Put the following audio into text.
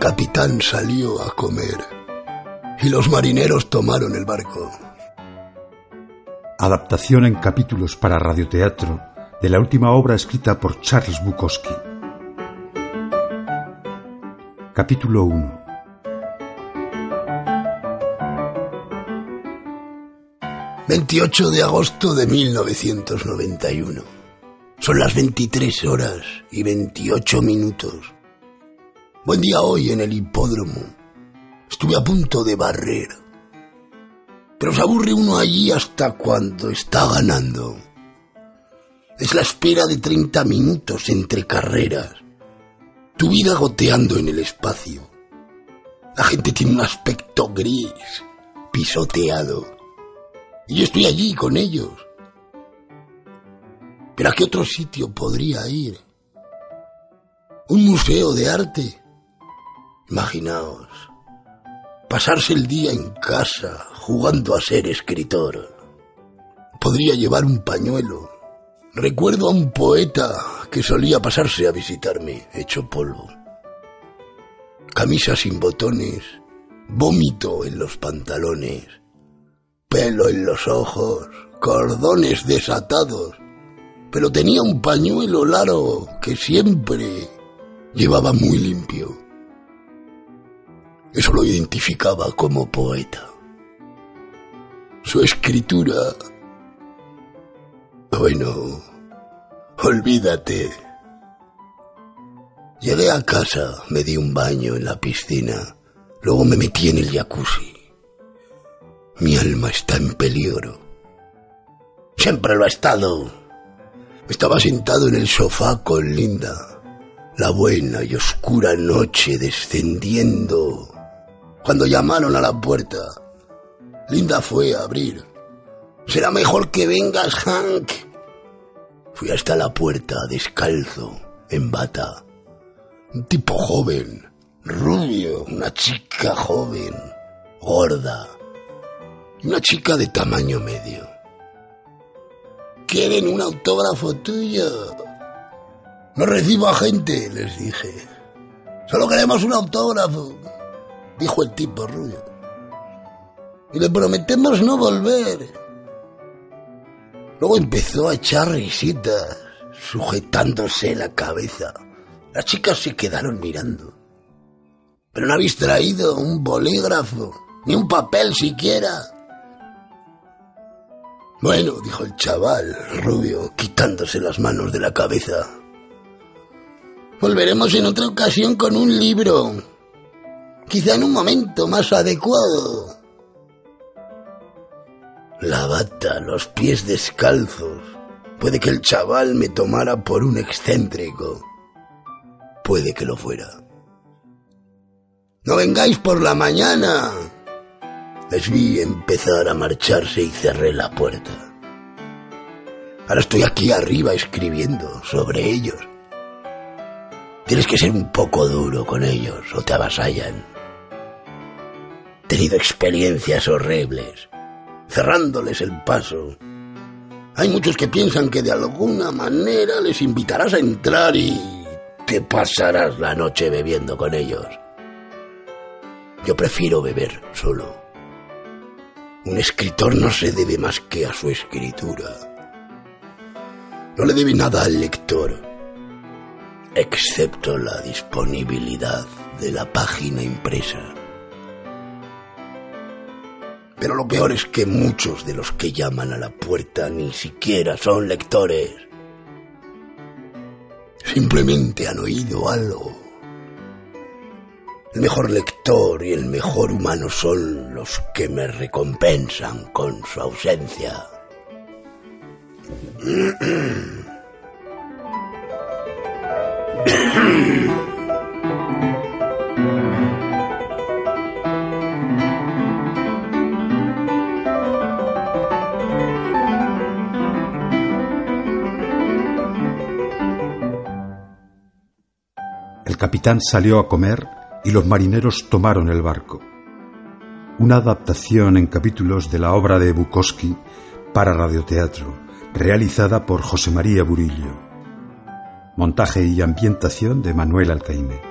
capitán salió a comer y los marineros tomaron el barco. Adaptación en capítulos para radioteatro de la última obra escrita por Charles Bukowski. Capítulo 1 28 de agosto de 1991. Son las 23 horas y 28 minutos. Buen día hoy en el hipódromo. Estuve a punto de barrer. Pero se aburre uno allí hasta cuando está ganando. Es la espera de 30 minutos entre carreras. Tu vida goteando en el espacio. La gente tiene un aspecto gris, pisoteado y yo estoy allí con ellos. ¿Pero a qué otro sitio podría ir? ¿Un museo de arte? Imaginaos, pasarse el día en casa jugando a ser escritor. Podría llevar un pañuelo. Recuerdo a un poeta que solía pasarse a visitarme, hecho polvo. Camisa sin botones, vómito en los pantalones, pelo en los ojos, cordones desatados, pero tenía un pañuelo largo que siempre llevaba muy limpio. Eso lo identificaba como poeta. Su escritura... Bueno, olvídate. Llegué a casa, me di un baño en la piscina, luego me metí en el jacuzzi. Mi alma está en peligro. Siempre lo ha estado. Estaba sentado en el sofá con Linda. La buena y oscura noche descendiendo. Cuando llamaron a la puerta, Linda fue a abrir. Será mejor que vengas, Hank. Fui hasta la puerta, descalzo, en bata. Un tipo joven, rubio, una chica joven, gorda, una chica de tamaño medio. ¿Quieren un autógrafo tuyo? No recibo a gente, les dije. Solo queremos un autógrafo, dijo el tipo rubio. Y le prometemos no volver. Luego empezó a echar risitas, sujetándose la cabeza. Las chicas se quedaron mirando. Pero no habéis traído un bolígrafo, ni un papel siquiera. Bueno, dijo el chaval, rubio, quitándose las manos de la cabeza. Volveremos en otra ocasión con un libro. Quizá en un momento más adecuado. La bata, los pies descalzos. Puede que el chaval me tomara por un excéntrico. Puede que lo fuera. No vengáis por la mañana, les vi empezar a marcharse y cerré la puerta. Ahora estoy aquí arriba escribiendo sobre ellos. Tienes que ser un poco duro con ellos o te avasallan. Tenido experiencias horribles, cerrándoles el paso. Hay muchos que piensan que de alguna manera les invitarás a entrar y te pasarás la noche bebiendo con ellos. Yo prefiero beber solo. Un escritor no se debe más que a su escritura. No le debe nada al lector, excepto la disponibilidad de la página impresa. Pero lo peor es que muchos de los que llaman a la puerta ni siquiera son lectores. Simplemente han oído algo el mejor lector y el mejor humano son los que me recompensan con su ausencia. El capitán salió a comer y los marineros tomaron el barco. Una adaptación en capítulos de la obra de Bukowski para radioteatro, realizada por José María Burillo. Montaje y ambientación de Manuel Alcaime.